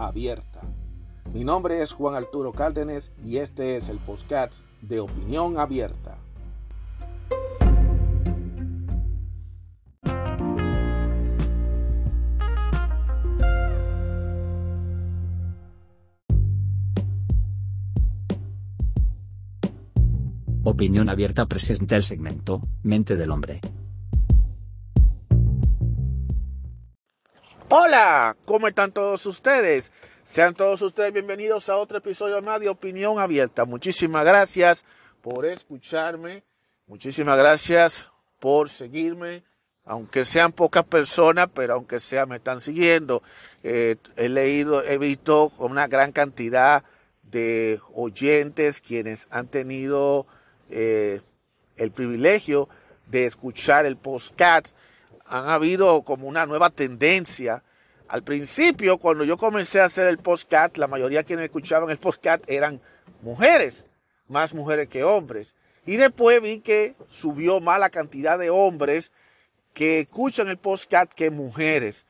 abierta. Mi nombre es Juan Arturo Cárdenas y este es el podcast de Opinión Abierta. Opinión Abierta presenta el segmento Mente del Hombre. Hola, ¿cómo están todos ustedes? Sean todos ustedes bienvenidos a otro episodio más de Opinión Abierta. Muchísimas gracias por escucharme, muchísimas gracias por seguirme, aunque sean pocas personas, pero aunque sea me están siguiendo. Eh, he leído, he visto una gran cantidad de oyentes quienes han tenido eh, el privilegio de escuchar el postcat. Han habido como una nueva tendencia al principio, cuando yo comencé a hacer el postcat, la mayoría de quienes escuchaban el postcat eran mujeres, más mujeres que hombres. Y después vi que subió más la cantidad de hombres que escuchan el postcat que mujeres.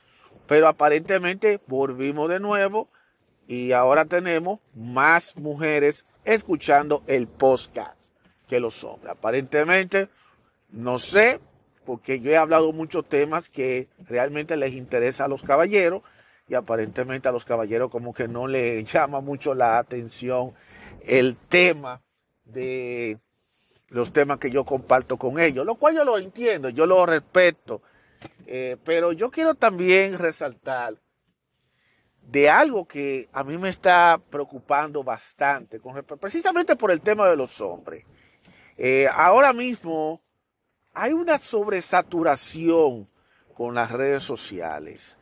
Pero aparentemente volvimos de nuevo y ahora tenemos más mujeres escuchando el postcat que los hombres. Aparentemente, no sé, porque yo he hablado muchos temas que realmente les interesa a los caballeros y aparentemente a los caballeros como que no les llama mucho la atención el tema de los temas que yo comparto con ellos, lo cual yo lo entiendo, yo lo respeto, eh, pero yo quiero también resaltar de algo que a mí me está preocupando bastante, precisamente por el tema de los hombres. Eh, ahora mismo hay una sobresaturación con las redes sociales.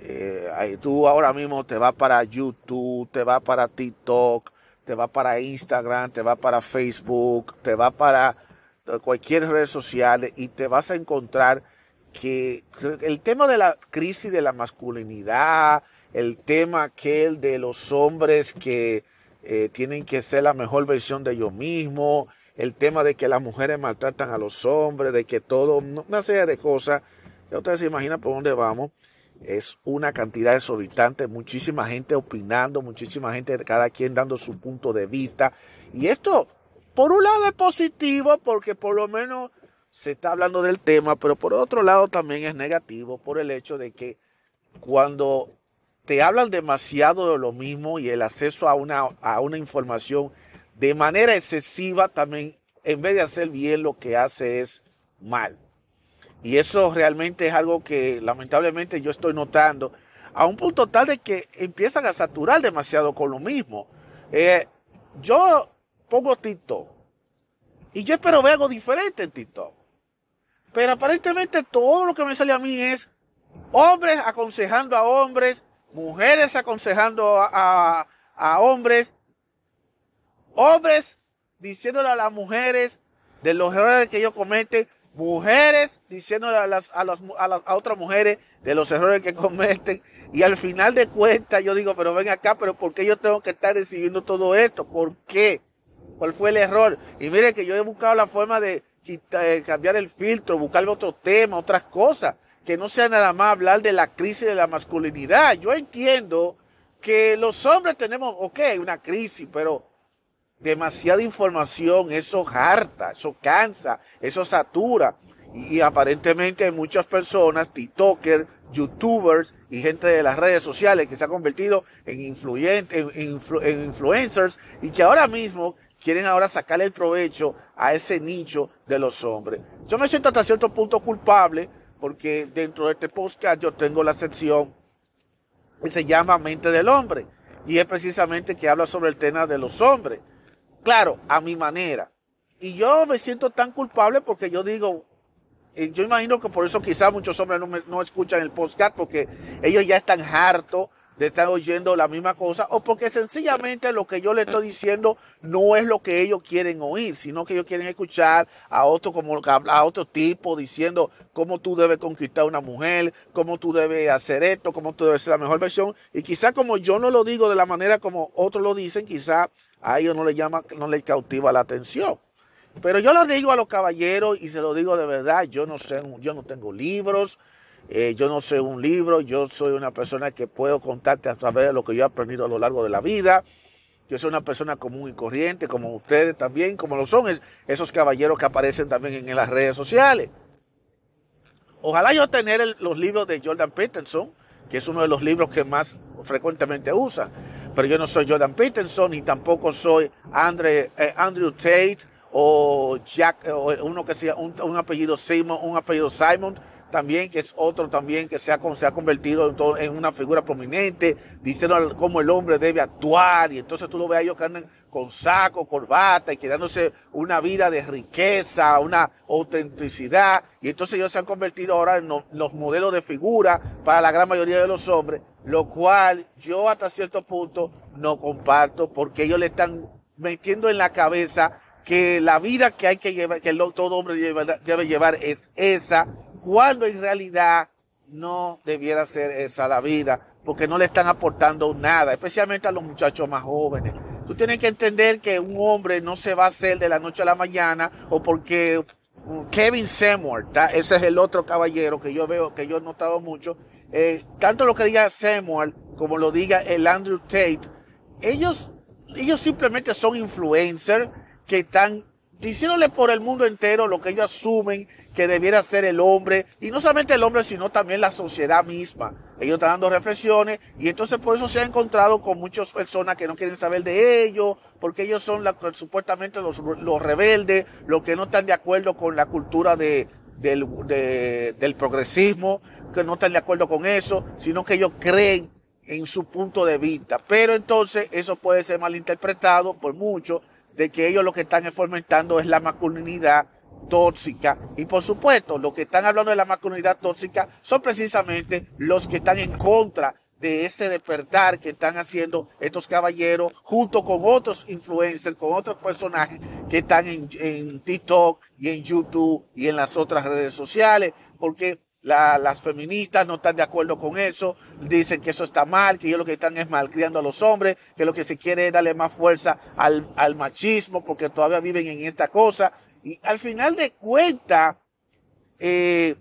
Eh, tú ahora mismo te vas para YouTube, te vas para TikTok, te vas para Instagram, te vas para Facebook, te vas para cualquier red social y te vas a encontrar que el tema de la crisis de la masculinidad, el tema aquel de los hombres que eh, tienen que ser la mejor versión de ellos mismos, el tema de que las mujeres maltratan a los hombres, de que todo, una serie de cosas, ya ustedes se imaginan por dónde vamos, es una cantidad exorbitante, muchísima gente opinando, muchísima gente, cada quien dando su punto de vista. Y esto, por un lado es positivo porque por lo menos se está hablando del tema, pero por otro lado también es negativo por el hecho de que cuando te hablan demasiado de lo mismo y el acceso a una, a una información de manera excesiva también, en vez de hacer bien, lo que hace es mal. Y eso realmente es algo que lamentablemente yo estoy notando a un punto tal de que empiezan a saturar demasiado con lo mismo. Eh, yo pongo TikTok y yo espero ver algo diferente en TikTok. Pero aparentemente todo lo que me sale a mí es hombres aconsejando a hombres, mujeres aconsejando a, a hombres, hombres diciéndole a las mujeres de los errores que ellos cometen, mujeres diciéndole a, las, a, a, otras mujeres de los errores que cometen. Y al final de cuentas yo digo, pero ven acá, pero ¿por qué yo tengo que estar recibiendo todo esto? ¿Por qué? ¿Cuál fue el error? Y mire que yo he buscado la forma de eh, cambiar el filtro, buscarle otro tema, otras cosas, que no sea nada más hablar de la crisis de la masculinidad. Yo entiendo que los hombres tenemos, ok, una crisis, pero demasiada información, eso harta, eso cansa, eso satura. Y, aparentemente hay muchas personas, TikTokers, YouTubers y gente de las redes sociales que se ha convertido en, influyentes, en, influencers y que ahora mismo quieren ahora sacarle el provecho a ese nicho de los hombres. Yo me siento hasta cierto punto culpable porque dentro de este podcast yo tengo la sección que se llama Mente del Hombre y es precisamente que habla sobre el tema de los hombres. Claro, a mi manera. Y yo me siento tan culpable porque yo digo, eh, yo imagino que por eso quizás muchos hombres no, escuchan el podcast porque ellos ya están hartos de estar oyendo la misma cosa o porque sencillamente lo que yo le estoy diciendo no es lo que ellos quieren oír, sino que ellos quieren escuchar a otro como a otro tipo diciendo cómo tú debes conquistar a una mujer, cómo tú debes hacer esto, cómo tú debes ser la mejor versión y quizá como yo no lo digo de la manera como otros lo dicen, quizá a ellos no les llama, no les cautiva la atención. Pero yo lo digo a los caballeros y se lo digo de verdad, yo no sé, yo no tengo libros, eh, yo no soy un libro, yo soy una persona que puedo contarte a través de lo que yo he aprendido a lo largo de la vida. Yo soy una persona común y corriente, como ustedes también, como lo son esos caballeros que aparecen también en las redes sociales. Ojalá yo tener los libros de Jordan Peterson, que es uno de los libros que más frecuentemente usa. Pero yo no soy Jordan Peterson ni tampoco soy Andre, eh, Andrew Tate o Jack, o uno que sea un apellido Simon, un apellido Simon también, que es otro también que se ha, se ha convertido en, una figura prominente, diciendo cómo el hombre debe actuar, y entonces tú lo ves a ellos que andan con saco, corbata, y quedándose una vida de riqueza, una autenticidad, y entonces ellos se han convertido ahora en los modelos de figura para la gran mayoría de los hombres, lo cual yo hasta cierto punto no comparto, porque ellos le están metiendo en la cabeza que la vida que hay que llevar, que todo hombre debe llevar es esa, cuando en realidad no debiera ser esa la vida, porque no le están aportando nada, especialmente a los muchachos más jóvenes. Tú tienes que entender que un hombre no se va a hacer de la noche a la mañana o porque Kevin Seymour, ese es el otro caballero que yo veo, que yo he notado mucho, eh, tanto lo que diga Seymour como lo diga el Andrew Tate, ellos, ellos simplemente son influencers que están diciéndole por el mundo entero lo que ellos asumen que debiera ser el hombre, y no solamente el hombre, sino también la sociedad misma. Ellos están dando reflexiones, y entonces por eso se ha encontrado con muchas personas que no quieren saber de ellos, porque ellos son la, supuestamente los, los, rebeldes, los que no están de acuerdo con la cultura de, del, del progresismo, que no están de acuerdo con eso, sino que ellos creen en su punto de vista. Pero entonces eso puede ser malinterpretado por muchos de que ellos lo que están fomentando es la masculinidad tóxica. Y por supuesto, los que están hablando de la masculinidad tóxica son precisamente los que están en contra de ese despertar que están haciendo estos caballeros junto con otros influencers, con otros personajes que están en, en TikTok y en YouTube y en las otras redes sociales, porque las feministas no están de acuerdo con eso, dicen que eso está mal, que ellos lo que están es malcriando a los hombres, que lo que se quiere es darle más fuerza al, al machismo porque todavía viven en esta cosa. Y al final de cuentas, eh,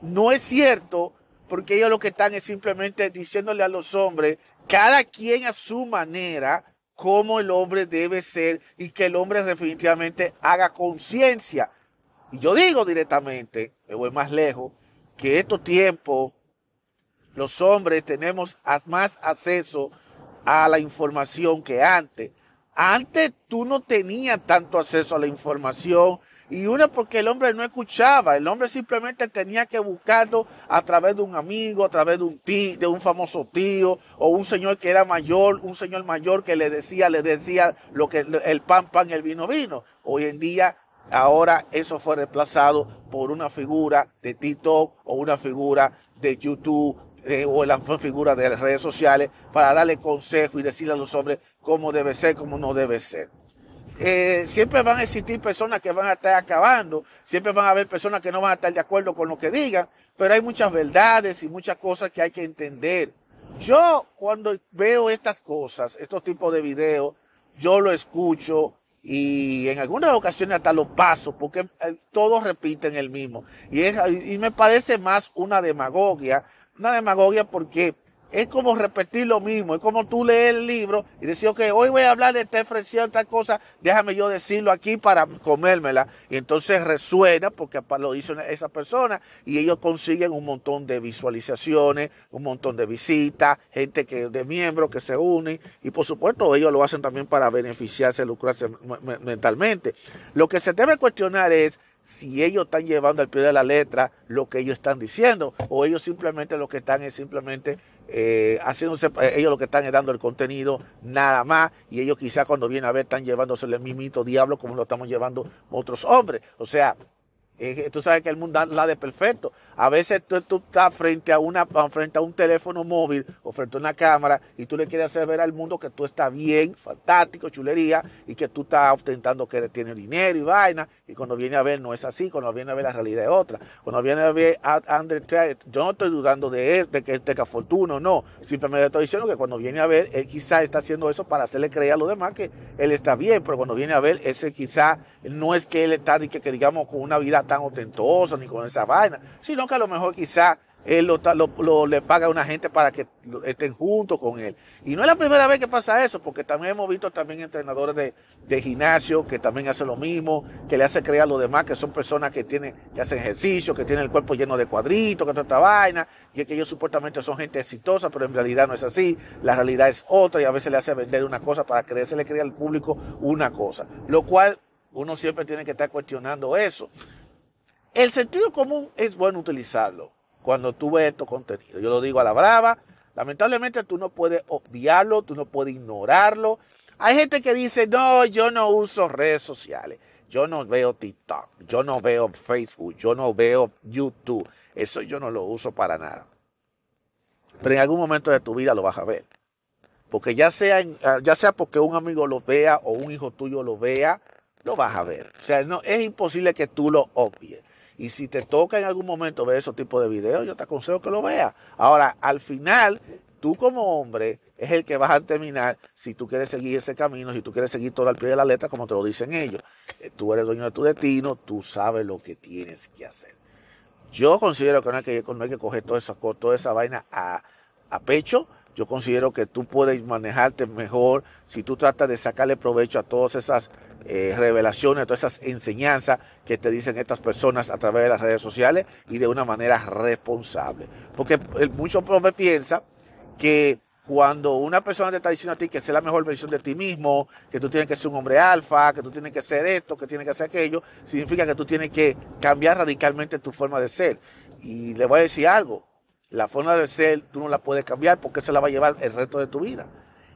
no es cierto porque ellos lo que están es simplemente diciéndole a los hombres, cada quien a su manera, cómo el hombre debe ser y que el hombre definitivamente haga conciencia. Y yo digo directamente, me voy más lejos, que estos tiempos los hombres tenemos más acceso a la información que antes. Antes tú no tenías tanto acceso a la información y una porque el hombre no escuchaba, el hombre simplemente tenía que buscarlo a través de un amigo, a través de un tío, de un famoso tío o un señor que era mayor, un señor mayor que le decía, le decía lo que el pan pan, el vino vino. Hoy en día Ahora eso fue reemplazado por una figura de TikTok o una figura de YouTube eh, o la figura de las redes sociales para darle consejo y decirle a los hombres cómo debe ser, cómo no debe ser. Eh, siempre van a existir personas que van a estar acabando, siempre van a haber personas que no van a estar de acuerdo con lo que digan, pero hay muchas verdades y muchas cosas que hay que entender. Yo cuando veo estas cosas, estos tipos de videos, yo lo escucho, y en algunas ocasiones hasta lo paso porque eh, todos repiten el mismo y, es, y me parece más una demagogia, una demagogia porque es como repetir lo mismo, es como tú lees el libro y decir, ok, hoy voy a hablar de esta tal cosa, déjame yo decirlo aquí para comérmela. Y entonces resuena porque lo hizo esa persona y ellos consiguen un montón de visualizaciones, un montón de visitas, gente que de miembros que se unen y por supuesto ellos lo hacen también para beneficiarse, lucrarse mentalmente. Lo que se debe cuestionar es si ellos están llevando al pie de la letra lo que ellos están diciendo o ellos simplemente lo que están es simplemente eh, haciéndose, eh, ellos lo que están es dando el contenido nada más, y ellos quizá cuando vienen a ver están llevándose el mismito diablo como lo estamos llevando otros hombres. O sea, tú sabes que el mundo la de perfecto. A veces tú, estás frente a, una, frente a un teléfono móvil o frente a una cámara y tú le quieres hacer ver al mundo que tú estás bien, fantástico, chulería, y que tú estás ostentando que tienes dinero y vaina. Y cuando viene a ver no es así, cuando viene a ver la realidad es otra. Cuando viene a ver a yo no estoy dudando de él, de que tenga fortuna o no. Simplemente estoy diciendo que cuando viene a ver, él quizá está haciendo eso para hacerle creer a los demás que él está bien, pero cuando viene a ver, ese quizá no es que él está, que, que digamos, con una vida tan ostentosa ni con esa vaina, sino que a lo mejor quizá él lo, le paga a una gente para que estén juntos con él. Y no es la primera vez que pasa eso, porque también hemos visto también entrenadores de, gimnasio que también hacen lo mismo, que le hace creer a los demás que son personas que tienen, que hacen ejercicio, que tienen el cuerpo lleno de cuadritos, que toda esta vaina, y que ellos supuestamente son gente exitosa, pero en realidad no es así, la realidad es otra, y a veces le hace vender una cosa para le creer al público una cosa. Lo cual uno siempre tiene que estar cuestionando eso. El sentido común es bueno utilizarlo cuando tú ves estos contenidos. Yo lo digo a la brava. Lamentablemente tú no puedes obviarlo, tú no puedes ignorarlo. Hay gente que dice, no, yo no uso redes sociales. Yo no veo TikTok, yo no veo Facebook, yo no veo YouTube. Eso yo no lo uso para nada. Pero en algún momento de tu vida lo vas a ver. Porque ya sea, ya sea porque un amigo lo vea o un hijo tuyo lo vea, lo vas a ver. O sea, no, es imposible que tú lo obvies. Y si te toca en algún momento ver esos tipos de videos, yo te aconsejo que lo veas. Ahora, al final, tú como hombre es el que vas a terminar si tú quieres seguir ese camino, si tú quieres seguir todo al pie de la letra, como te lo dicen ellos. Eh, tú eres dueño de tu destino, tú sabes lo que tienes que hacer. Yo considero que no hay que, no hay que coger toda esa, toda esa vaina a, a pecho. Yo considero que tú puedes manejarte mejor si tú tratas de sacarle provecho a todas esas eh, revelaciones, todas esas enseñanzas que te dicen estas personas a través de las redes sociales y de una manera responsable. Porque muchos hombres piensan que cuando una persona te está diciendo a ti que sea la mejor versión de ti mismo, que tú tienes que ser un hombre alfa, que tú tienes que ser esto, que tienes que hacer aquello, significa que tú tienes que cambiar radicalmente tu forma de ser. Y le voy a decir algo, la forma de ser tú no la puedes cambiar porque se la va a llevar el resto de tu vida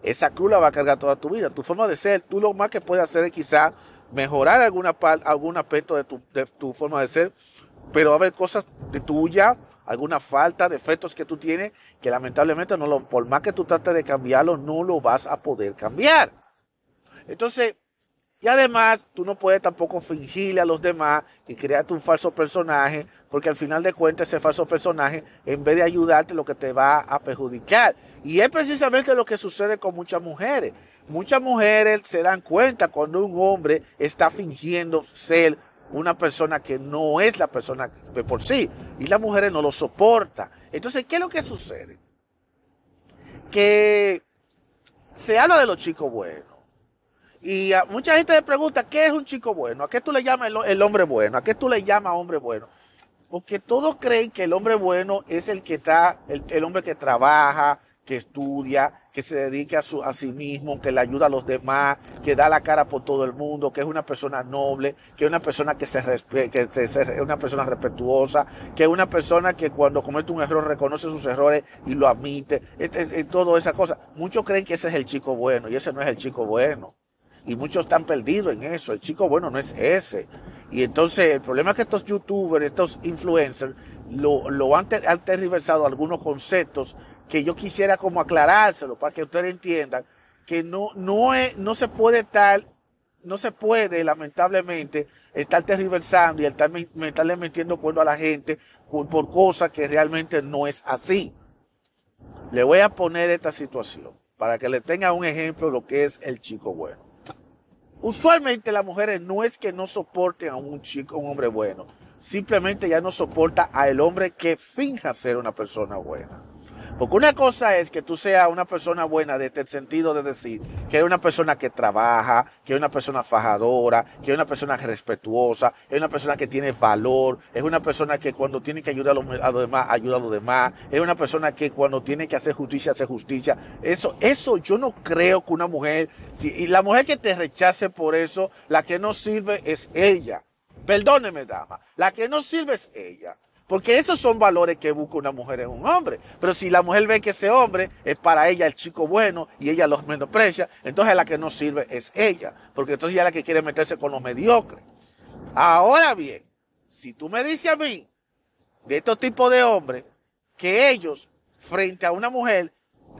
esa cruz la va a cargar toda tu vida. Tu forma de ser, tú lo más que puedes hacer es quizá mejorar algún aspecto de tu, de tu forma de ser, pero va a haber cosas de tuya, alguna falta, defectos que tú tienes, que lamentablemente no lo, por más que tú trates de cambiarlo, no lo vas a poder cambiar. Entonces, y además, tú no puedes tampoco fingirle a los demás y crearte un falso personaje, porque al final de cuentas ese falso personaje, en vez de ayudarte, lo que te va a perjudicar. Y es precisamente lo que sucede con muchas mujeres. Muchas mujeres se dan cuenta cuando un hombre está fingiendo ser una persona que no es la persona por sí. Y las mujeres no lo soportan. Entonces, ¿qué es lo que sucede? Que se habla de los chicos buenos y mucha gente le pregunta, ¿qué es un chico bueno? ¿A qué tú le llamas el, hombre bueno? ¿A qué tú le llamas hombre bueno? Porque todos creen que el hombre bueno es el que está, el, hombre que trabaja, que estudia, que se dedica a, su, a sí mismo, que le ayuda a los demás, que da la cara por todo el mundo, que es una persona noble, que es una persona que se que es una persona respetuosa, que es una persona que cuando comete un error reconoce sus errores y lo admite, y, toda esa cosa. Muchos creen que ese es el chico bueno y ese no es el chico bueno. Y muchos están perdidos en eso. El chico bueno no es ese. Y entonces el problema es que estos youtubers, estos influencers, lo, han, han tergiversado algunos conceptos que yo quisiera como aclarárselo para que ustedes entiendan que no, no, es, no se puede estar, no se puede lamentablemente estar tergiversando y estar, estarle metiendo cuerno a la gente por cosas que realmente no es así. Le voy a poner esta situación para que le tenga un ejemplo de lo que es el chico bueno. Usualmente las mujeres no es que no soporten a un chico, un hombre bueno, simplemente ya no soporta a el hombre que finja ser una persona buena. Porque una cosa es que tú seas una persona buena desde el sentido de decir que es una persona que trabaja, que es una persona fajadora, que es una persona respetuosa, es una persona que tiene valor, es una persona que cuando tiene que ayudar a los, demás, ayuda a los demás, es una persona que cuando tiene que hacer justicia, hace justicia. Eso, eso yo no creo que una mujer, si, y la mujer que te rechace por eso, la que no sirve es ella. Perdóneme, dama, la que no sirve es ella. Porque esos son valores que busca una mujer en un hombre. Pero si la mujer ve que ese hombre es para ella el chico bueno y ella los menosprecia, entonces la que no sirve es ella. Porque entonces ella es la que quiere meterse con los mediocres. Ahora bien, si tú me dices a mí, de estos tipos de hombres, que ellos, frente a una mujer,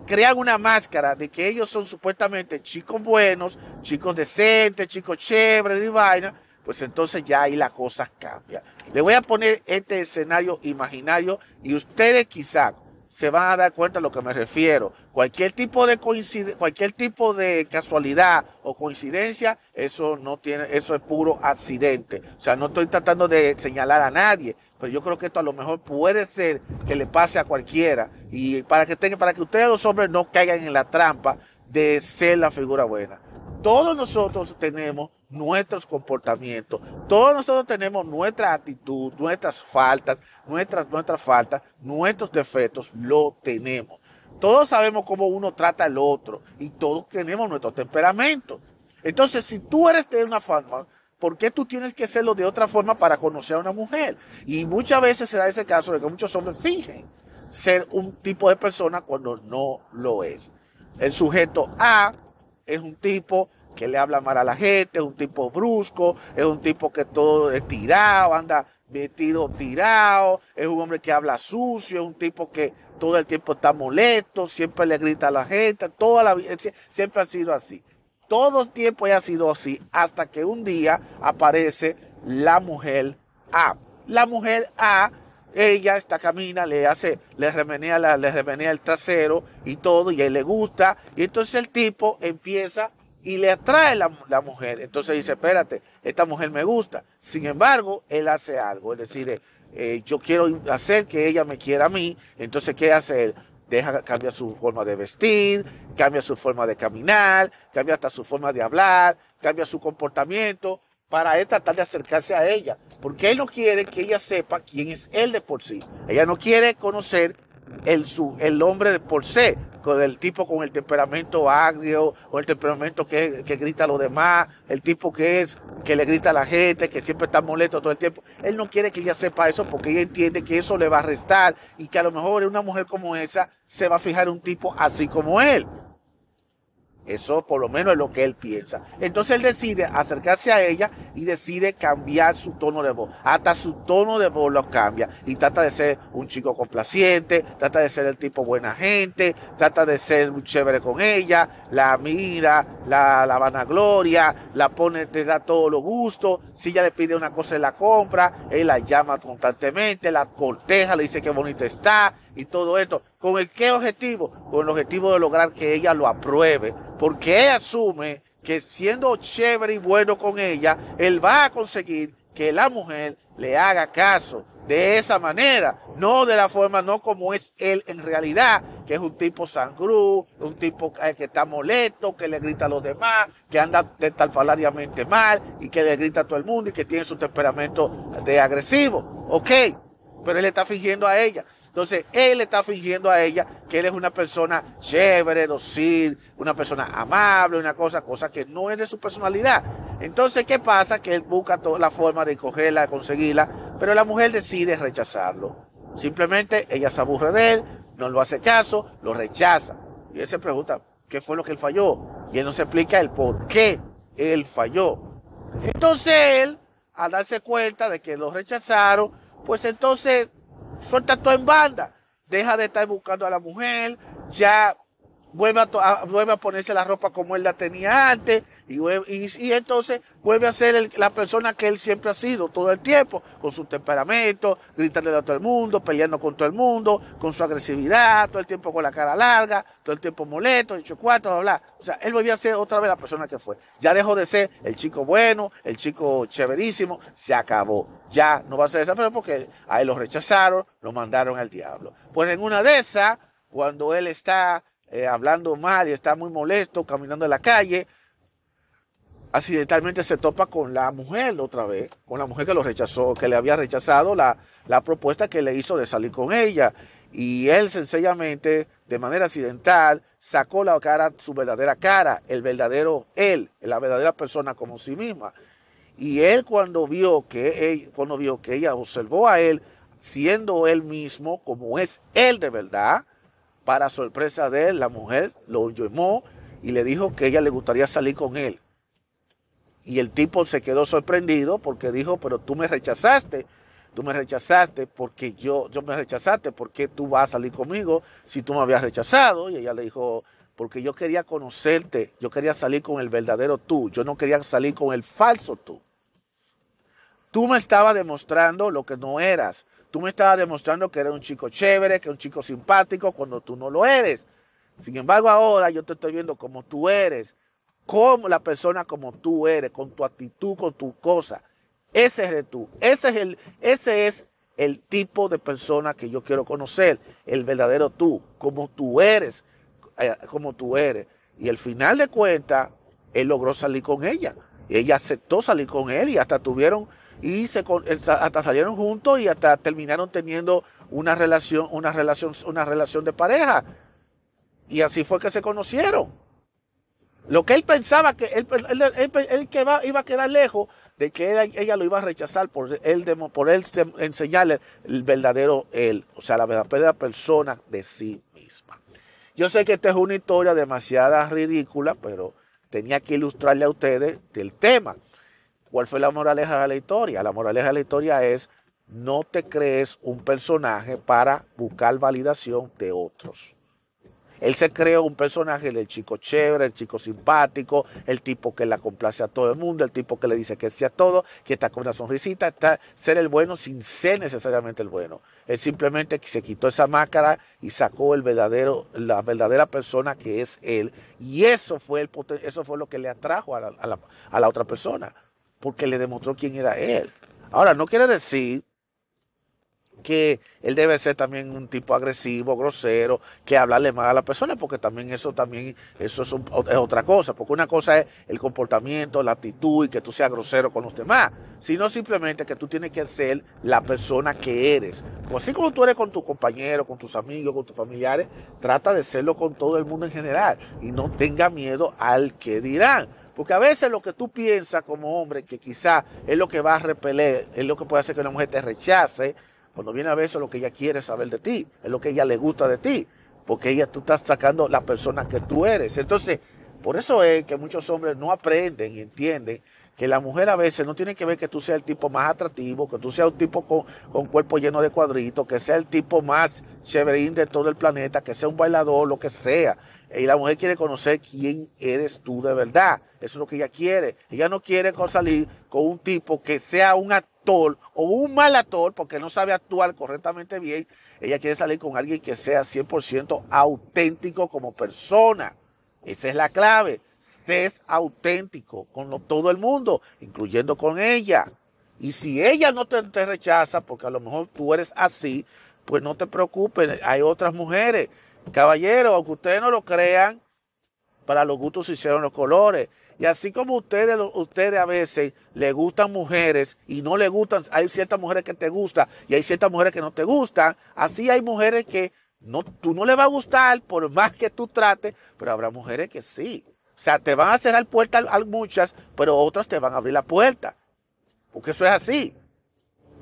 crean una máscara de que ellos son supuestamente chicos buenos, chicos decentes, chicos chéveres y vaina, pues entonces ya ahí la cosa cambia. Le voy a poner este escenario imaginario y ustedes quizá se van a dar cuenta a lo que me refiero. Cualquier tipo de cualquier tipo de casualidad o coincidencia, eso no tiene, eso es puro accidente. O sea, no estoy tratando de señalar a nadie, pero yo creo que esto a lo mejor puede ser que le pase a cualquiera y para que tengan, para que ustedes los hombres no caigan en la trampa de ser la figura buena. Todos nosotros tenemos nuestros comportamientos. Todos nosotros tenemos nuestra actitud, nuestras faltas, nuestras, nuestras faltas, nuestros defectos, lo tenemos. Todos sabemos cómo uno trata al otro y todos tenemos nuestro temperamento. Entonces, si tú eres de una forma, ¿por qué tú tienes que hacerlo de otra forma para conocer a una mujer? Y muchas veces será ese caso de que muchos hombres fingen ser un tipo de persona cuando no lo es. El sujeto A es un tipo que le habla mal a la gente, es un tipo brusco, es un tipo que todo es tirado, anda vestido tirado, es un hombre que habla sucio, es un tipo que todo el tiempo está molesto, siempre le grita a la gente, toda la vida, siempre ha sido así. Todo el tiempo ha sido así, hasta que un día aparece la mujer A. La mujer A, ella está camina, le hace, le remenea, la, le remenea el trasero y todo, y a él le gusta, y entonces el tipo empieza y le atrae la, la, mujer. Entonces dice, espérate, esta mujer me gusta. Sin embargo, él hace algo, es decir, eh, yo quiero hacer que ella me quiera a mí. Entonces, ¿qué hace él? Deja, cambia su forma de vestir, cambia su forma de caminar, cambia hasta su forma de hablar, cambia su comportamiento para él tratar de acercarse a ella. Porque él no quiere que ella sepa quién es él de por sí. Ella no quiere conocer el, su, el hombre de por sí con el tipo con el temperamento agrio, o el temperamento que, que grita a los demás, el tipo que es, que le grita a la gente, que siempre está molesto todo el tiempo. Él no quiere que ella sepa eso porque ella entiende que eso le va a restar y que a lo mejor una mujer como esa se va a fijar un tipo así como él. Eso por lo menos es lo que él piensa. Entonces él decide acercarse a ella y decide cambiar su tono de voz. Hasta su tono de voz lo cambia y trata de ser un chico complaciente, trata de ser el tipo buena gente, trata de ser muy chévere con ella, la mira, la, la vanagloria, la pone, te da todo lo gusto. Si ella le pide una cosa, él la compra, él la llama constantemente, la corteja, le dice que bonita está y todo esto. ¿Con el qué objetivo? Con el objetivo de lograr que ella lo apruebe, porque él asume que siendo chévere y bueno con ella, él va a conseguir que la mujer le haga caso de esa manera, no de la forma, no como es él en realidad, que es un tipo sangrú, un tipo que está molesto, que le grita a los demás, que anda talfalariamente mal y que le grita a todo el mundo y que tiene su temperamento de agresivo. Ok, pero él está fingiendo a ella. Entonces, él está fingiendo a ella que él es una persona chévere, docil, una persona amable, una cosa, cosa que no es de su personalidad. Entonces, ¿qué pasa? Que él busca toda la forma de cogerla, de conseguirla, pero la mujer decide rechazarlo. Simplemente ella se aburre de él, no lo hace caso, lo rechaza. Y él se pregunta, ¿qué fue lo que él falló? Y él no se explica el por qué él falló. Entonces él, al darse cuenta de que lo rechazaron, pues entonces suelta todo en banda. Deja de estar buscando a la mujer, ya vuelve a, vuelve a ponerse la ropa como él la tenía antes, y, y, entonces vuelve a ser la persona que él siempre ha sido todo el tiempo, con su temperamento, gritándole a todo el mundo, peleando con todo el mundo, con su agresividad, todo el tiempo con la cara larga, todo el tiempo molesto, dicho cuatro, bla. O sea, él volvió a ser otra vez la persona que fue. Ya dejó de ser el chico bueno, el chico chéverísimo, se acabó. Ya no va a ser esa persona porque a él lo rechazaron, lo mandaron al diablo. Pues en una de esas, cuando él está eh, hablando mal y está muy molesto, caminando en la calle, accidentalmente se topa con la mujer otra vez, con la mujer que lo rechazó, que le había rechazado la, la propuesta que le hizo de salir con ella. Y él sencillamente, de manera accidental, sacó la cara, su verdadera cara, el verdadero él, la verdadera persona como sí misma. Y él cuando vio que él, cuando vio que ella observó a él siendo él mismo como es él de verdad, para sorpresa de él, la mujer lo llamó y le dijo que ella le gustaría salir con él. Y el tipo se quedó sorprendido porque dijo, pero tú me rechazaste. tú me rechazaste porque yo, yo me rechazaste porque tú vas a salir conmigo si tú me habías rechazado. Y ella le dijo, porque yo quería conocerte, yo quería salir con el verdadero tú, yo no quería salir con el falso tú. Tú me estabas demostrando lo que no eras. Tú me estabas demostrando que eres un chico chévere, que eres un chico simpático cuando tú no lo eres. Sin embargo, ahora yo te estoy viendo como tú eres, como la persona como tú eres, con tu actitud, con tu cosa. Ese eres tú. Ese es el, ese es el tipo de persona que yo quiero conocer, el verdadero tú, como tú eres, eh, como tú eres. Y al final de cuentas, él logró salir con ella. Ella aceptó salir con él y hasta tuvieron y se, hasta salieron juntos y hasta terminaron teniendo una relación, una relación, una relación de pareja. Y así fue que se conocieron. Lo que él pensaba que él, que iba a quedar lejos de que ella, lo iba a rechazar por él, por él enseñarle el verdadero él, o sea, la verdadera persona de sí misma. Yo sé que esta es una historia demasiada ridícula, pero tenía que ilustrarle a ustedes del tema. ¿Cuál fue la moraleja de la historia? La moraleja de la historia es no te crees un personaje para buscar validación de otros. Él se creó un personaje del chico chévere, el chico simpático, el tipo que la complace a todo el mundo, el tipo que le dice que sí a todo, que está con una sonrisita, está ser el bueno sin ser necesariamente el bueno. Él simplemente se quitó esa máscara y sacó el verdadero, la verdadera persona que es él. Y eso fue, el, eso fue lo que le atrajo a la, a la, a la otra persona, porque le demostró quién era él. Ahora, no quiere decir que él debe ser también un tipo agresivo, grosero, que hablarle mal a la persona, porque también eso también eso es, otra cosa, porque una cosa es el comportamiento, la actitud y que tú seas grosero con los demás, sino simplemente que tú tienes que ser la persona que eres. así como tú eres con tus compañeros, con tus amigos, con tus familiares, trata de serlo con todo el mundo en general y no tenga miedo al que dirán. Porque a veces lo que tú piensas como hombre, que quizá es lo que va a repeler, es lo que puede hacer que una mujer te rechace, cuando viene a ver eso, lo que ella quiere saber de ti, es lo que ella le gusta de ti, porque ella tú estás sacando la persona que tú eres. Entonces, por eso es que muchos hombres no aprenden y entienden que la mujer a veces no tiene que ver que tú seas el tipo más atractivo, que tú seas un tipo con, cuerpo lleno de cuadritos, que sea el tipo más chéverín de todo el planeta, que sea un bailador, lo que sea. Y la mujer quiere conocer quién eres tú de verdad. Eso es lo que ella quiere. Ella no quiere salir con un tipo que sea un actor o un mal actor porque no sabe actuar correctamente bien. Ella quiere salir con alguien que sea 100% auténtico como persona. Esa es la clave. Sé auténtico con todo el mundo, incluyendo con ella. Y si ella no te, te rechaza, porque a lo mejor tú eres así, pues no te preocupes, hay otras mujeres Caballero, aunque ustedes no lo crean, para los gustos se hicieron los colores. Y así como ustedes, ustedes a veces le gustan mujeres y no le gustan, hay ciertas mujeres que te gustan y hay ciertas mujeres que no te gustan, así hay mujeres que no, tú no le va a gustar por más que tú trates, pero habrá mujeres que sí. O sea, te van a cerrar puertas a muchas, pero otras te van a abrir la puerta. Porque eso es así.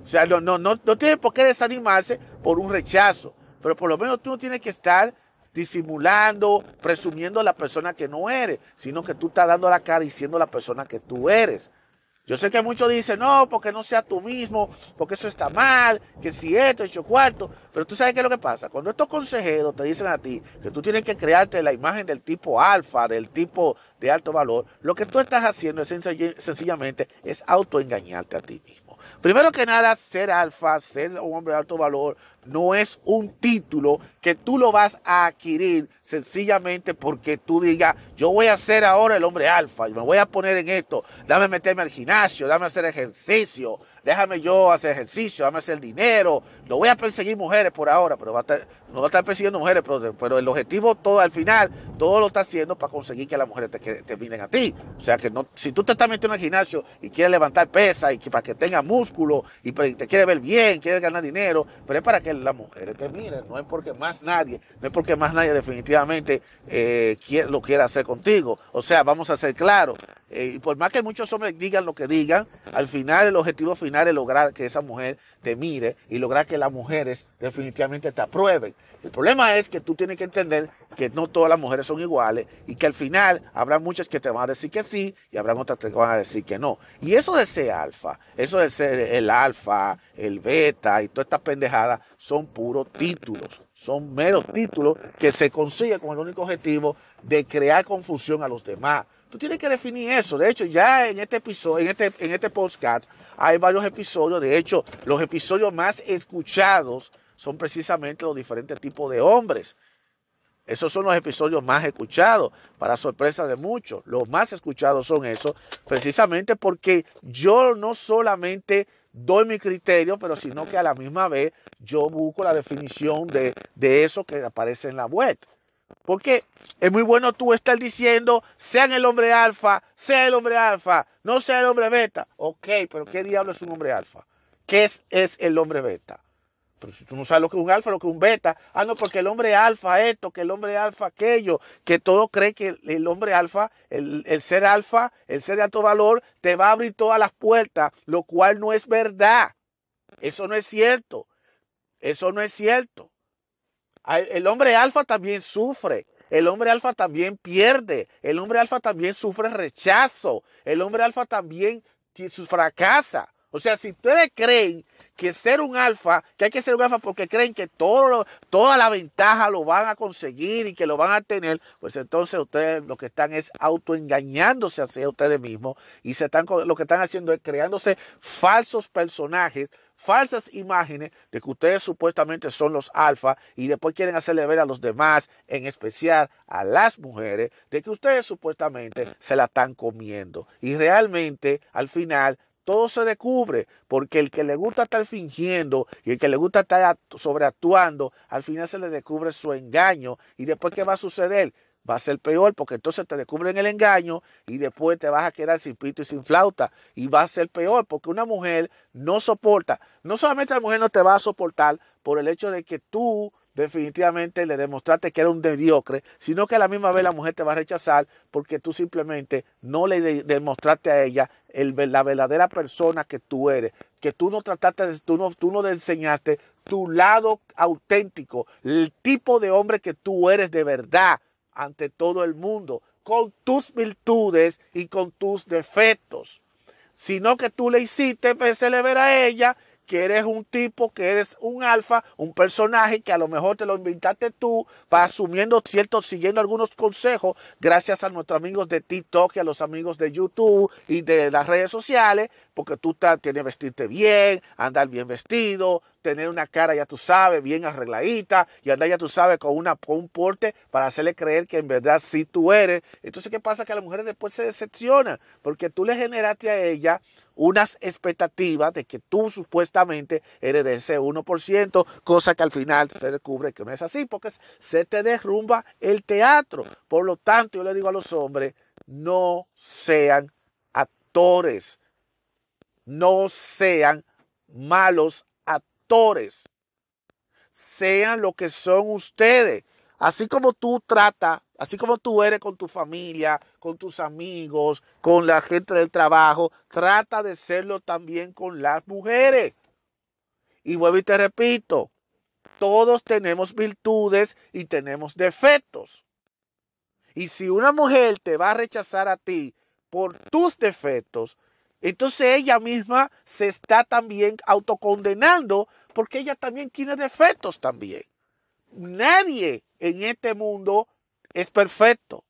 O sea, no, no, no, no tiene por qué desanimarse por un rechazo pero por lo menos tú no tienes que estar disimulando, presumiendo la persona que no eres, sino que tú estás dando la cara y siendo la persona que tú eres. Yo sé que muchos dicen, no, porque no sea tú mismo, porque eso está mal, que si esto, hecho cuarto. Pero tú sabes qué es lo que pasa. Cuando estos consejeros te dicen a ti que tú tienes que crearte la imagen del tipo alfa, del tipo de alto valor, lo que tú estás haciendo es sencillamente es autoengañarte a ti mismo. Primero que nada, ser alfa, ser un hombre de alto valor, no es un título que tú lo vas a adquirir sencillamente porque tú digas, yo voy a ser ahora el hombre alfa y me voy a poner en esto, dame meterme al gimnasio, dame hacer ejercicio, déjame yo hacer ejercicio, dame hacer dinero, no voy a perseguir mujeres por ahora, pero va a estar, no va a estar persiguiendo mujeres, pero, el objetivo todo al final, todo lo está haciendo para conseguir que las mujeres te, te vienen a ti. O sea que no, si tú te estás metiendo en el gimnasio y quieres levantar pesa y que, para que tenga músculo y te quieres ver bien, quieres ganar dinero, pero es para que las mujeres te miren, no es porque más nadie, no es porque más nadie definitivamente eh, lo quiera hacer contigo. O sea, vamos a ser claros. Eh, y por más que muchos hombres digan lo que digan, al final el objetivo final es lograr que esa mujer te mire y lograr que las mujeres definitivamente te aprueben. El problema es que tú tienes que entender que no todas las mujeres son iguales y que al final habrá muchas que te van a decir que sí y habrá otras que te van a decir que no. Y eso de ser alfa, eso de ser el alfa, el beta y toda esta pendejada son puros títulos, son meros títulos que se consiguen con el único objetivo de crear confusión a los demás. Tú tienes que definir eso. De hecho, ya en este episodio, en este, en este podcast, hay varios episodios. De hecho, los episodios más escuchados son precisamente los diferentes tipos de hombres. Esos son los episodios más escuchados, para sorpresa de muchos. Los más escuchados son esos, precisamente porque yo no solamente doy mi criterio, pero sino que a la misma vez yo busco la definición de, de eso que aparece en la web. Porque es muy bueno tú estar diciendo, sean el hombre alfa, sea el hombre alfa, no sea el hombre beta. Ok, pero ¿qué diablo es un hombre alfa? ¿Qué es, es el hombre beta? Pero si tú no sabes lo que es un alfa, lo que es un beta, ah, no, porque el hombre alfa esto, que el hombre alfa aquello, que todo cree que el hombre alfa, el, el ser alfa, el ser de alto valor, te va a abrir todas las puertas, lo cual no es verdad. Eso no es cierto. Eso no es cierto. El hombre alfa también sufre. El hombre alfa también pierde. El hombre alfa también sufre rechazo. El hombre alfa también fracasa. O sea, si ustedes creen que ser un alfa, que hay que ser un alfa porque creen que todo, toda la ventaja lo van a conseguir y que lo van a tener, pues entonces ustedes lo que están es autoengañándose hacia ustedes mismos y se están, lo que están haciendo es creándose falsos personajes falsas imágenes de que ustedes supuestamente son los alfa y después quieren hacerle ver a los demás, en especial a las mujeres, de que ustedes supuestamente se la están comiendo. Y realmente al final todo se descubre, porque el que le gusta estar fingiendo y el que le gusta estar sobreactuando, al final se le descubre su engaño. ¿Y después qué va a suceder? va a ser peor porque entonces te descubren el engaño y después te vas a quedar sin pito y sin flauta y va a ser peor porque una mujer no soporta, no solamente la mujer no te va a soportar por el hecho de que tú definitivamente le demostraste que era un mediocre, sino que a la misma vez la mujer te va a rechazar porque tú simplemente no le demostraste a ella el, la verdadera persona que tú eres, que tú no trataste, de, tú no, tú no le enseñaste tu lado auténtico, el tipo de hombre que tú eres de verdad ante todo el mundo, con tus virtudes y con tus defectos, sino que tú le hiciste le ver a ella que eres un tipo, que eres un alfa, un personaje que a lo mejor te lo inventaste tú, para asumiendo ciertos, siguiendo algunos consejos, gracias a nuestros amigos de TikTok y a los amigos de YouTube y de las redes sociales, porque tú tienes vestirte bien, andar bien vestido, tener una cara, ya tú sabes, bien arregladita y andar, ya tú sabes, con, una, un porte para hacerle creer que en verdad sí tú eres. Entonces, ¿qué pasa? Que las mujeres después se decepcionan porque tú le generaste a ella unas expectativas de que tú supuestamente eres de ese 1%, cosa que al final se descubre que no es así porque se te derrumba el teatro. Por lo tanto, yo le digo a los hombres, no sean actores, no sean malos sean lo que son ustedes. Así como tú tratas, así como tú eres con tu familia, con tus amigos, con la gente del trabajo, trata de serlo también con las mujeres. Y vuelvo y te repito, todos tenemos virtudes y tenemos defectos. Y si una mujer te va a rechazar a ti por tus defectos, entonces ella misma se está también autocondenando porque ella también tiene defectos también. Nadie en este mundo es perfecto.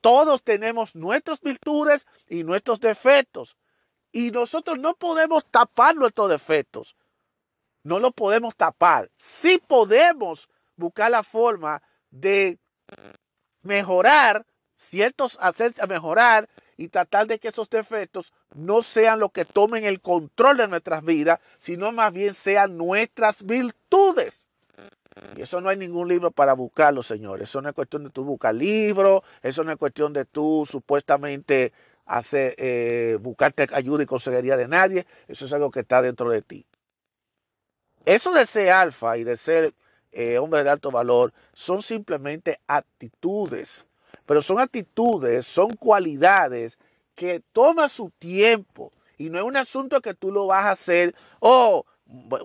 Todos tenemos nuestras virtudes y nuestros defectos. Y nosotros no podemos tapar nuestros defectos. No lo podemos tapar. Sí podemos buscar la forma de mejorar ciertos, hacer mejorar y tratar de que esos defectos no sean lo que tomen el control de nuestras vidas, sino más bien sean nuestras virtudes. Y eso no hay ningún libro para buscarlo, señores. Eso no es cuestión de tú buscar libros, eso no es cuestión de tú supuestamente hacer, eh, buscarte ayuda y consejería de nadie. Eso es algo que está dentro de ti. Eso de ser alfa y de ser eh, hombre de alto valor son simplemente actitudes pero son actitudes, son cualidades que toma su tiempo Y no es un asunto que tú lo vas a hacer, oh,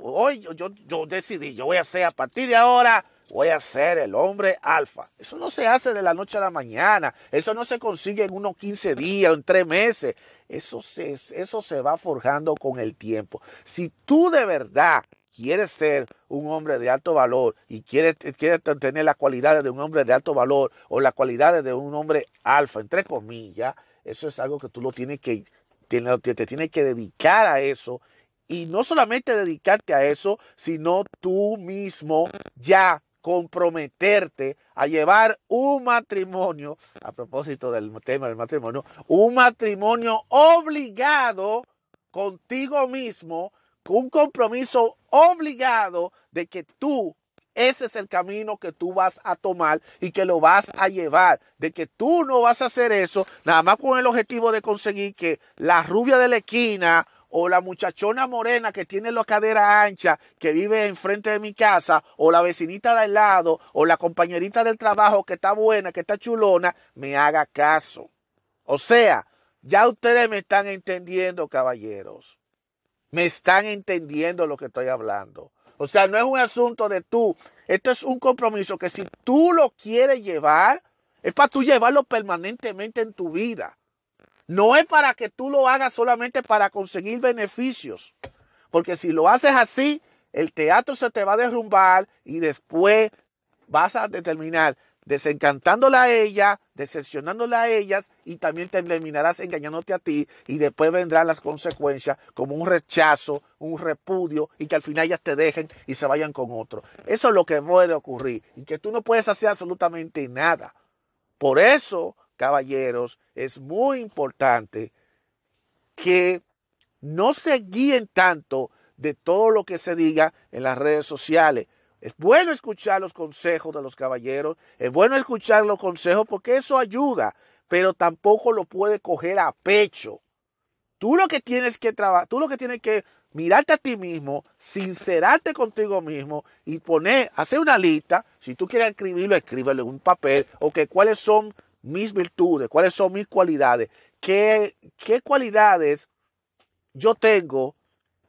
hoy yo, yo, decidí, yo voy a ser a partir de ahora voy a ser el hombre alfa. Eso no se hace de la noche a la mañana. Eso no se consigue en unos 15 días, en tres meses. Eso se, eso se va forjando con el tiempo. Si tú de verdad quieres ser un hombre de alto valor y quieres, quieres tener las cualidades de un hombre de alto valor o las cualidades de un hombre alfa, entre comillas, eso es algo que tú lo tienes que, te, te tienes que dedicar a eso y no solamente dedicarte a eso, sino tú mismo ya comprometerte a llevar un matrimonio, a propósito del tema del matrimonio, un matrimonio obligado contigo mismo, un compromiso obligado de que tú, ese es el camino que tú vas a tomar y que lo vas a llevar, de que tú no vas a hacer eso nada más con el objetivo de conseguir que la rubia de la esquina o la muchachona morena que tiene la cadera ancha, que vive enfrente de mi casa, o la vecinita de al lado, o la compañerita del trabajo que está buena, que está chulona, me haga caso. O sea, ya ustedes me están entendiendo, caballeros. Me están entendiendo lo que estoy hablando. O sea, no es un asunto de tú. Esto es un compromiso que si tú lo quieres llevar, es para tú llevarlo permanentemente en tu vida. No es para que tú lo hagas solamente para conseguir beneficios. Porque si lo haces así, el teatro se te va a derrumbar y después vas a determinar desencantándola a ella, decepcionándola a ellas y también terminarás engañándote a ti y después vendrán las consecuencias como un rechazo, un repudio y que al final ellas te dejen y se vayan con otro. Eso es lo que puede ocurrir y que tú no puedes hacer absolutamente nada. Por eso caballeros, es muy importante que no se guíen tanto de todo lo que se diga en las redes sociales. Es bueno escuchar los consejos de los caballeros, es bueno escuchar los consejos porque eso ayuda, pero tampoco lo puede coger a pecho. Tú lo que tienes que trabajar, tú lo que tienes que mirarte a ti mismo, sincerarte contigo mismo y poner, hacer una lista. Si tú quieres escribirlo, escríbelo en un papel. O que cuáles son mis virtudes, cuáles son mis cualidades, qué, qué cualidades yo tengo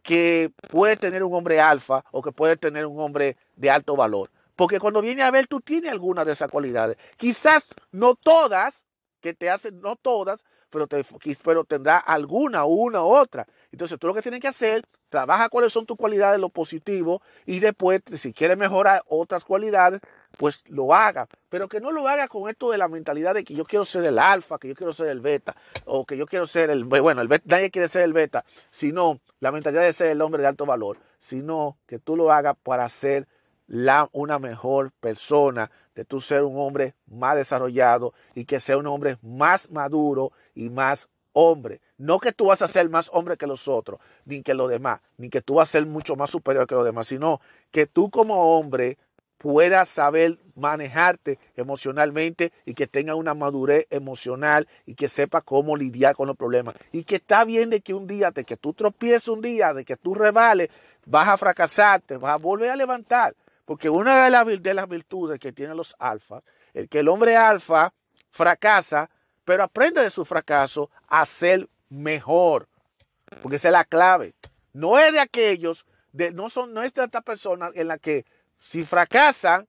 que puede tener un hombre alfa o que puede tener un hombre de alto valor. Porque cuando viene a ver, tú tienes algunas de esas cualidades. Quizás no todas, que te hacen, no todas, pero, te, pero tendrá alguna, una u otra. Entonces tú lo que tienes que hacer, trabaja cuáles son tus cualidades, lo positivo, y después, si quieres mejorar otras cualidades, pues lo haga, pero que no lo haga con esto de la mentalidad de que yo quiero ser el alfa, que yo quiero ser el beta, o que yo quiero ser el, bueno, el beta, nadie quiere ser el beta, sino la mentalidad de ser el hombre de alto valor, sino que tú lo hagas para ser la, una mejor persona, de tú ser un hombre más desarrollado y que sea un hombre más maduro y más hombre. No que tú vas a ser más hombre que los otros, ni que los demás, ni que tú vas a ser mucho más superior que los demás, sino que tú como hombre puedas saber manejarte emocionalmente y que tenga una madurez emocional y que sepa cómo lidiar con los problemas. Y que está bien de que un día, de que tú tropieces un día, de que tú revales, vas a fracasar, te vas a volver a levantar. Porque una de las, de las virtudes que tienen los alfas es que el hombre alfa fracasa, pero aprende de su fracaso a ser mejor. Porque esa es la clave. No es de aquellos, de, no, son, no es de esta persona en la que si fracasan,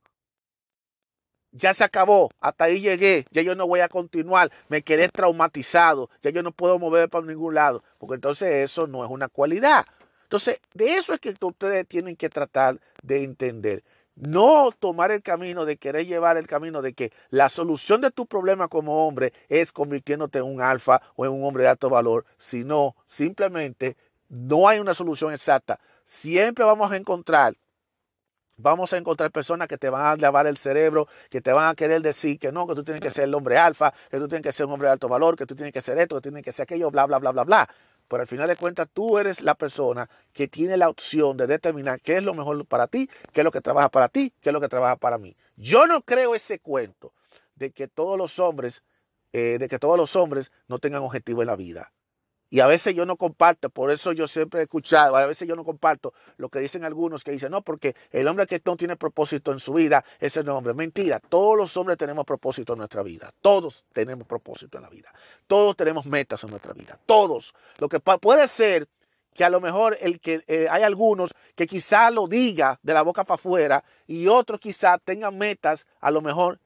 ya se acabó, hasta ahí llegué, ya yo no voy a continuar, me quedé traumatizado, ya yo no puedo mover para ningún lado, porque entonces eso no es una cualidad. Entonces, de eso es que ustedes tienen que tratar de entender. No tomar el camino de querer llevar el camino de que la solución de tu problema como hombre es convirtiéndote en un alfa o en un hombre de alto valor, sino simplemente no hay una solución exacta. Siempre vamos a encontrar Vamos a encontrar personas que te van a lavar el cerebro, que te van a querer decir que no, que tú tienes que ser el hombre alfa, que tú tienes que ser un hombre de alto valor, que tú tienes que ser esto, que tienes que ser aquello, bla, bla, bla, bla, bla. Pero al final de cuentas, tú eres la persona que tiene la opción de determinar qué es lo mejor para ti, qué es lo que trabaja para ti, qué es lo que trabaja para mí. Yo no creo ese cuento de que todos los hombres, eh, de que todos los hombres no tengan objetivo en la vida. Y a veces yo no comparto, por eso yo siempre he escuchado, a veces yo no comparto lo que dicen algunos que dicen, no, porque el hombre que no tiene propósito en su vida es el hombre. Mentira, todos los hombres tenemos propósito en nuestra vida, todos tenemos propósito en la vida, todos tenemos metas en nuestra vida, todos. Lo que puede ser que a lo mejor el que eh, hay algunos que quizá lo diga de la boca para afuera y otros quizá tengan metas, a lo mejor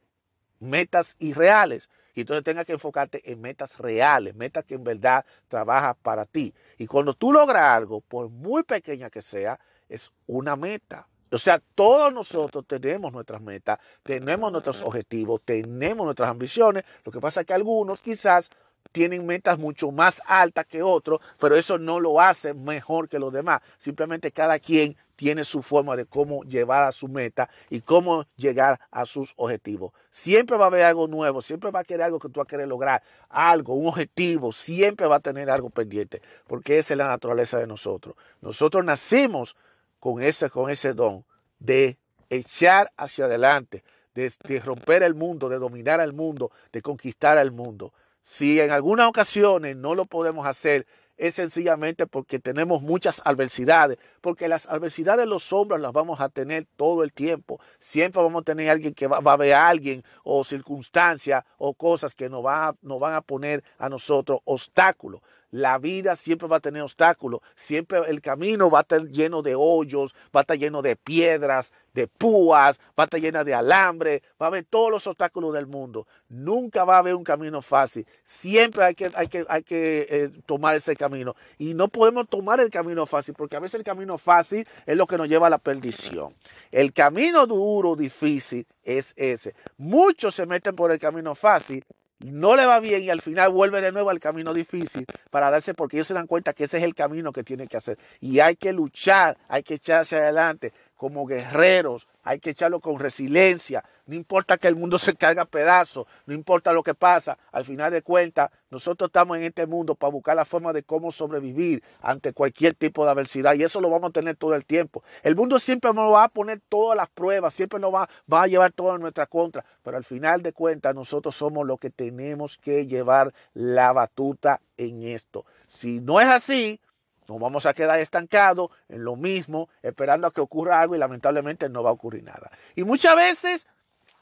metas irreales. Y entonces tengas que enfocarte en metas reales, metas que en verdad trabajan para ti. Y cuando tú logras algo, por muy pequeña que sea, es una meta. O sea, todos nosotros tenemos nuestras metas, tenemos nuestros objetivos, tenemos nuestras ambiciones. Lo que pasa es que algunos quizás tienen metas mucho más altas que otros, pero eso no lo hace mejor que los demás. Simplemente cada quien tiene su forma de cómo llevar a su meta y cómo llegar a sus objetivos. Siempre va a haber algo nuevo, siempre va a querer algo que tú vas a querer lograr, algo, un objetivo, siempre va a tener algo pendiente, porque esa es la naturaleza de nosotros. Nosotros nacimos con ese, con ese don de echar hacia adelante, de, de romper el mundo, de dominar el mundo, de conquistar el mundo. Si en algunas ocasiones no lo podemos hacer, es sencillamente porque tenemos muchas adversidades, porque las adversidades los hombres las vamos a tener todo el tiempo. Siempre vamos a tener alguien que va, a ver a alguien o circunstancias o cosas que nos, va, nos van a poner a nosotros obstáculos. La vida siempre va a tener obstáculos, siempre el camino va a estar lleno de hoyos, va a estar lleno de piedras, de púas, va a estar llena de alambre, va a haber todos los obstáculos del mundo. Nunca va a haber un camino fácil. Siempre hay que, hay que, hay que eh, tomar ese camino. Y no podemos tomar el camino fácil, porque a veces el camino fácil es lo que nos lleva a la perdición. El camino duro, difícil, es ese. Muchos se meten por el camino fácil no le va bien y al final vuelve de nuevo al camino difícil para darse porque ellos se dan cuenta que ese es el camino que tiene que hacer. Y hay que luchar, hay que echarse adelante como guerreros, hay que echarlo con resiliencia, no importa que el mundo se caiga a pedazos, no importa lo que pasa, al final de cuentas, nosotros estamos en este mundo para buscar la forma de cómo sobrevivir ante cualquier tipo de adversidad y eso lo vamos a tener todo el tiempo. El mundo siempre nos va a poner todas las pruebas, siempre nos va, va a llevar todo en nuestra contra, pero al final de cuentas nosotros somos los que tenemos que llevar la batuta en esto. Si no es así, nos vamos a quedar estancados en lo mismo, esperando a que ocurra algo y lamentablemente no va a ocurrir nada. Y muchas veces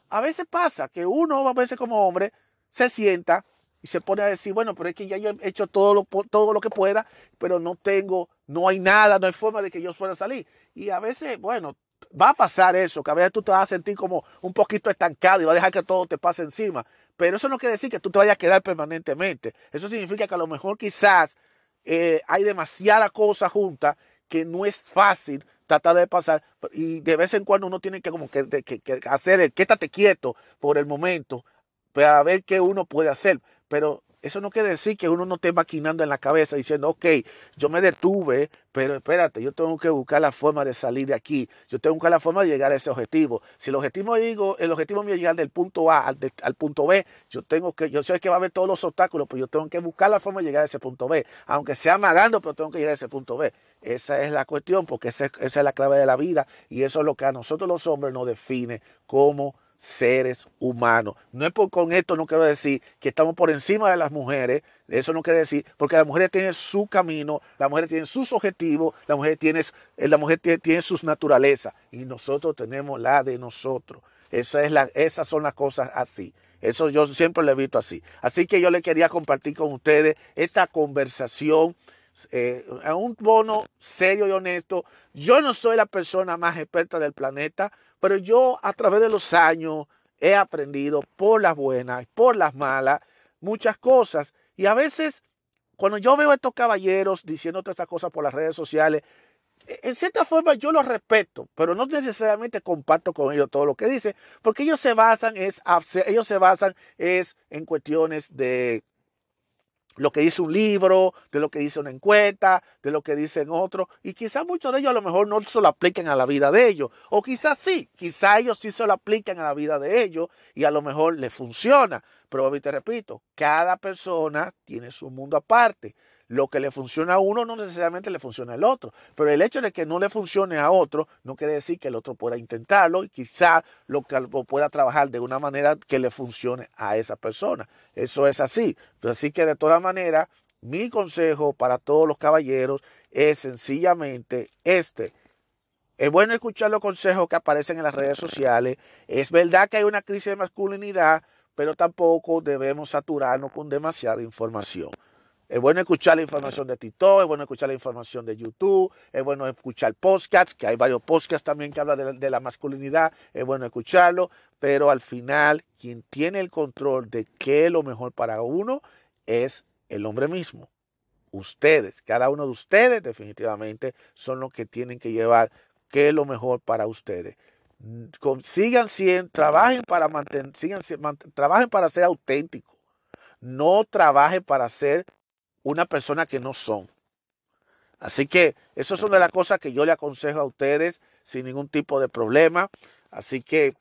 a veces pasa que uno, a veces como hombre, se sienta y se pone a decir, bueno, pero es que ya yo he hecho todo lo, todo lo que pueda, pero no tengo, no hay nada, no hay forma de que yo pueda salir. Y a veces, bueno, va a pasar eso, que a veces tú te vas a sentir como un poquito estancado y vas a dejar que todo te pase encima. Pero eso no quiere decir que tú te vayas a quedar permanentemente. Eso significa que a lo mejor quizás eh, hay demasiada cosa junta que no es fácil tratar de pasar y de vez en cuando uno tiene que como que, hacer el quédate quieto por el momento para ver qué uno puede hacer. Pero eso no quiere decir que uno no esté maquinando en la cabeza diciendo, ok, yo me detuve, pero espérate, yo tengo que buscar la forma de salir de aquí, yo tengo que buscar la forma de llegar a ese objetivo. Si el objetivo digo, el objetivo mío es llegar del punto A al, al, punto B, yo tengo que, yo sé que va a haber todos los obstáculos, pero yo tengo que buscar la forma de llegar a ese punto B, aunque sea amagando, pero tengo que llegar a ese punto B. Esa es la cuestión, porque esa, es la clave de la vida y eso es lo que a nosotros los hombres nos define como seres humanos. No es por con esto no quiero decir que estamos por encima de las mujeres, eso no quiere decir, porque la mujer tiene su camino, la mujer tiene sus objetivos, la mujer tiene, la mujer tiene, tiene sus naturalezas y nosotros tenemos la de nosotros. Esa es la, esas son las cosas así. Eso yo siempre lo he visto así. Así que yo le quería compartir con ustedes esta conversación eh, un bono serio y honesto. Yo no soy la persona más experta del planeta, pero yo a través de los años he aprendido por las buenas, por las malas, muchas cosas. Y a veces, cuando yo veo a estos caballeros diciendo todas estas cosas por las redes sociales, e, en cierta forma yo los respeto, pero no necesariamente comparto con ellos todo lo que dicen, porque ellos se basan es, ellos se basan es en cuestiones de lo que dice un libro, de lo que dice una encuesta, de lo que dicen otros, y quizás muchos de ellos a lo mejor no se lo apliquen a la vida de ellos, o quizás sí, quizás ellos sí se lo apliquen a la vida de ellos y a lo mejor les funciona, pero te repito, cada persona tiene su mundo aparte. Lo que le funciona a uno no necesariamente le funciona al otro, pero el hecho de que no le funcione a otro no quiere decir que el otro pueda intentarlo y quizá lo, que, pueda trabajar de una manera que le funcione a esa persona. Eso es así. Así que de todas maneras, Mi consejo para todos los caballeros es sencillamente este. Es bueno escuchar los consejos que aparecen en las redes sociales. Es verdad que hay una crisis de masculinidad, pero tampoco debemos saturarnos con demasiada información. Es bueno escuchar la información de Tito, es bueno escuchar la información de YouTube, es bueno escuchar podcasts, que hay varios podcasts también que hablan de la, masculinidad, es bueno escucharlo, pero al final quien tiene el control de qué es lo mejor para uno es el hombre mismo. Ustedes, cada uno de ustedes definitivamente son los que tienen que llevar qué es lo mejor para ustedes. Sigan siendo, trabajen para mantener, sigan, trabajen para ser auténticos. No trabajen para ser una persona que no son. Así que eso son de las cosas que yo le aconsejo a ustedes sin ningún tipo de problema. Así que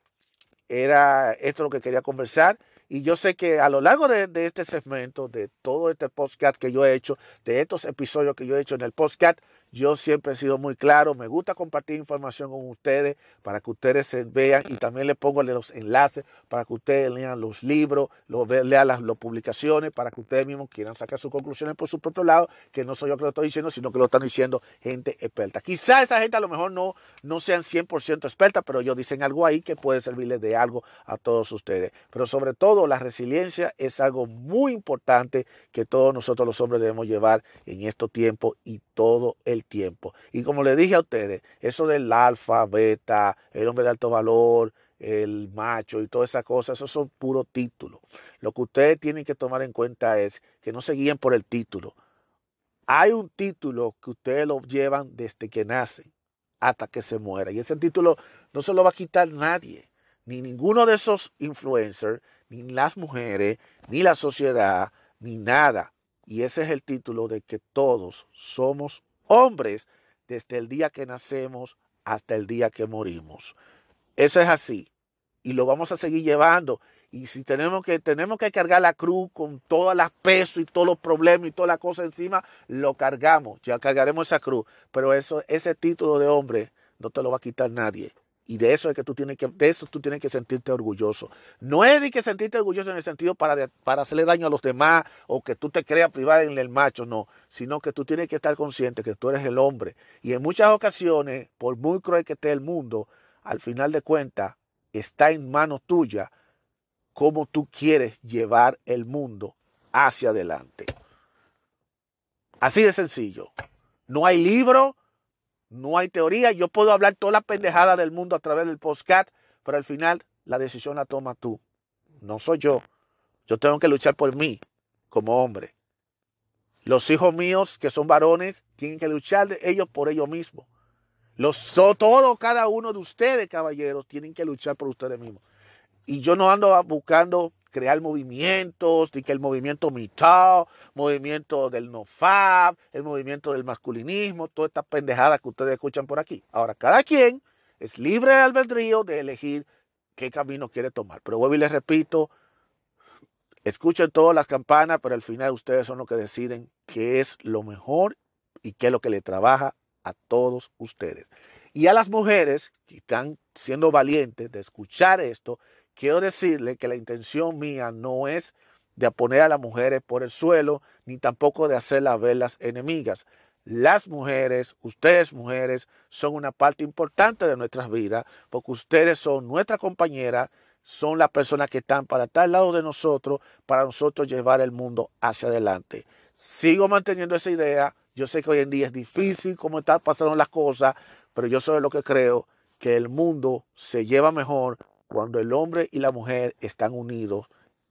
era esto lo que quería conversar. Y yo sé que a lo largo de, de, este segmento, de todo este podcast que yo he hecho, de estos episodios que yo he hecho en el podcast, yo siempre he sido muy claro, me gusta compartir información con ustedes para que ustedes se vean y también les pongo los enlaces para que ustedes lean los libros, lean las, publicaciones, para que ustedes mismos quieran sacar sus conclusiones por su propio lado, que no soy yo que lo estoy diciendo, sino que lo están diciendo gente experta. Quizá esa gente a lo mejor no, no sean 100% experta, pero ellos dicen algo ahí que puede servirles de algo a todos ustedes. Pero sobre todo la resiliencia es algo muy importante que todos nosotros los hombres debemos llevar en estos tiempos y todo el tiempo. Y como le dije a ustedes, eso del alfa, beta, el hombre de alto valor, el macho y todas esas cosas, esos son puros títulos. Lo que ustedes tienen que tomar en cuenta es que no se guíen por el título. Hay un título que ustedes lo llevan desde que nacen hasta que se muera. Y ese título no se lo va a quitar nadie, ni ninguno de esos influencers, ni las mujeres, ni la sociedad, ni nada. Y ese es el título de que todos somos hombres desde el día que nacemos hasta el día que morimos. Eso es así. Y lo vamos a seguir llevando. Y si tenemos que, tenemos que cargar la cruz con todas las pesos y todos los problemas y todas las cosas encima, lo cargamos. Ya cargaremos esa cruz. Pero eso, ese título de hombre no te lo va a quitar nadie. Y de eso es que tú tienes que, de eso tú tienes que sentirte orgulloso. No es de que sentirte orgulloso en el sentido para, para hacerle daño a los demás o que tú te creas privar en el macho, no. Sino que tú tienes que estar consciente que tú eres el hombre. Y en muchas ocasiones, por muy cruel que esté el mundo, al final de cuentas, está en manos tuya cómo tú quieres llevar el mundo hacia adelante. Así de sencillo. No hay libro, no hay teoría. Yo puedo hablar toda la pendejada del mundo a través del podcast, pero al final la decisión la toma tú. No soy yo. Yo tengo que luchar por mí como hombre. Los hijos míos, que son varones, tienen que luchar de ellos por ellos mismos. Los, todo, cada uno de ustedes, caballeros, tienen que luchar por ustedes mismos. Y yo no ando buscando crear movimientos, y que el movimiento mitad, movimiento del nofab, el movimiento del masculinismo, todas estas pendejadas que ustedes escuchan por aquí. Ahora, cada quien es libre de albedrío de elegir qué camino quiere tomar. Pero vuelvo y les repito, escuchen todas las campanas, pero al final ustedes son los que deciden qué es lo mejor y qué es lo que le trabaja a todos ustedes. Y a las mujeres que están siendo valientes de escuchar esto, quiero decirle que la intención mía no es de poner a las mujeres por el suelo, ni tampoco de hacerlas ver las enemigas. Las mujeres, ustedes mujeres, son una parte importante de nuestras vidas, porque ustedes son nuestra compañera, son las personas que están para estar al lado de nosotros, para nosotros llevar el mundo hacia adelante. Sigo manteniendo esa idea. Yo sé que hoy en día es difícil cómo están pasando las cosas, pero yo soy lo que creo que el mundo se lleva mejor cuando el hombre y la mujer están unidos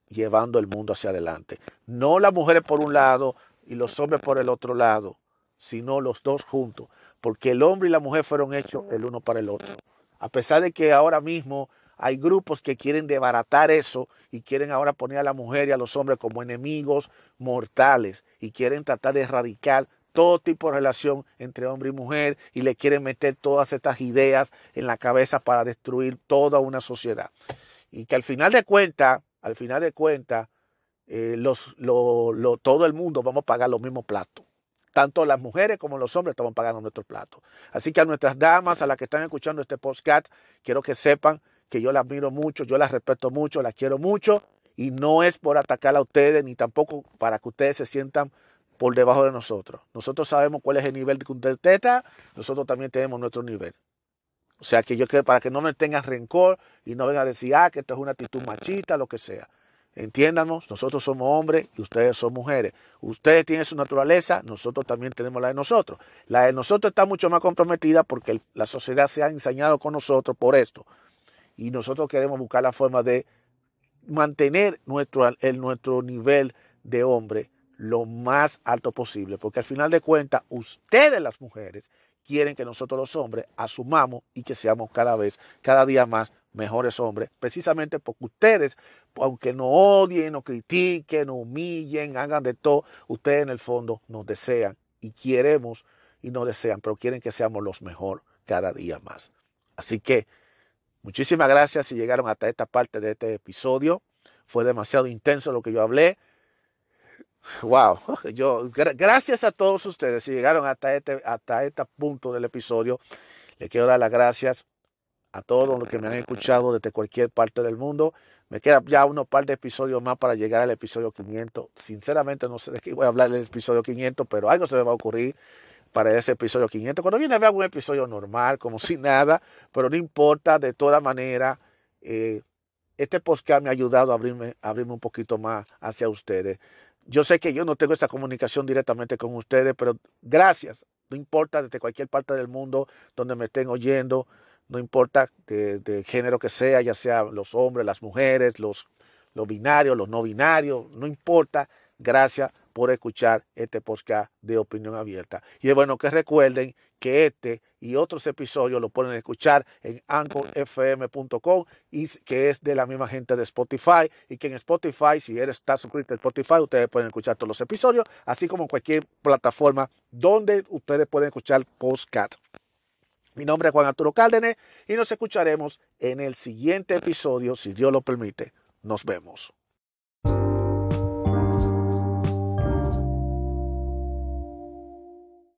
llevando el mundo hacia adelante. No las mujeres por un lado y los hombres por el otro lado, sino los dos juntos, porque el hombre y la mujer fueron hechos el uno para el otro. A pesar de que ahora mismo hay grupos que quieren debaratar eso y quieren ahora poner a la mujer y a los hombres como enemigos mortales y quieren tratar de erradicar todo tipo de relación entre hombre y mujer y le quieren meter todas estas ideas en la cabeza para destruir toda una sociedad. Y que al final de cuentas, al final de cuentas, eh, los, todo el mundo vamos a pagar los mismos platos. Tanto las mujeres como los hombres estamos pagando nuestros platos. Así que a nuestras damas, a las que están escuchando este podcast, quiero que sepan que yo las miro mucho, yo las respeto mucho, las quiero mucho y no es por atacar a ustedes ni tampoco para que ustedes se sientan por debajo de nosotros. Nosotros sabemos cuál es el nivel usted está, nosotros también tenemos nuestro nivel. O sea que yo quiero para que no me tengan rencor y no vengan a decir, ah, que esto es una actitud machista, lo que sea. Entiéndanos, nosotros somos hombres y ustedes son mujeres. Ustedes tienen su naturaleza, nosotros también tenemos la de nosotros. La de nosotros está mucho más comprometida porque la sociedad se ha ensañado con nosotros por esto. Y nosotros queremos buscar la forma de mantener nuestro, el, nuestro nivel de hombre lo más alto posible, porque al final de cuentas, ustedes las mujeres quieren que nosotros los hombres asumamos y que seamos cada vez, cada día más mejores hombres, precisamente porque ustedes, aunque no odien, no critiquen, no humillen, hagan de todo, ustedes en el fondo nos desean y queremos y nos desean, pero quieren que seamos los mejores cada día más. Así que muchísimas gracias si llegaron hasta esta parte de este episodio. Fue demasiado intenso lo que yo hablé. Wow, yo gracias a todos ustedes si llegaron hasta este hasta este punto del episodio. Les quiero dar las gracias a todos los que me han escuchado desde cualquier parte del mundo. Me queda ya unos par de episodios más para llegar al episodio 500. Sinceramente no sé de qué voy a hablar del episodio 500, pero algo se me va a ocurrir para ese episodio 500. Cuando viene a un episodio normal, como si nada, pero no importa, de toda manera, eh, este podcast me ha ayudado a abrirme, a abrirme un poquito más hacia ustedes. Yo sé que yo no tengo esa comunicación directamente con ustedes, pero gracias. No importa desde cualquier parte del mundo donde me estén oyendo, no importa de, género que sea, ya sea los hombres, las mujeres, los, los binarios, los no binarios, no importa. Gracias por escuchar este podcast de opinión abierta. Y es bueno que recuerden que este y otros episodios lo pueden escuchar en anchorfm.com y que es de la misma gente de Spotify y que en Spotify, si eres está suscrito a Spotify, ustedes pueden escuchar todos los episodios, así como en cualquier plataforma donde ustedes pueden escuchar podcast. Mi nombre es Juan Arturo Cárdenas y nos escucharemos en el siguiente episodio, si Dios lo permite. Nos vemos.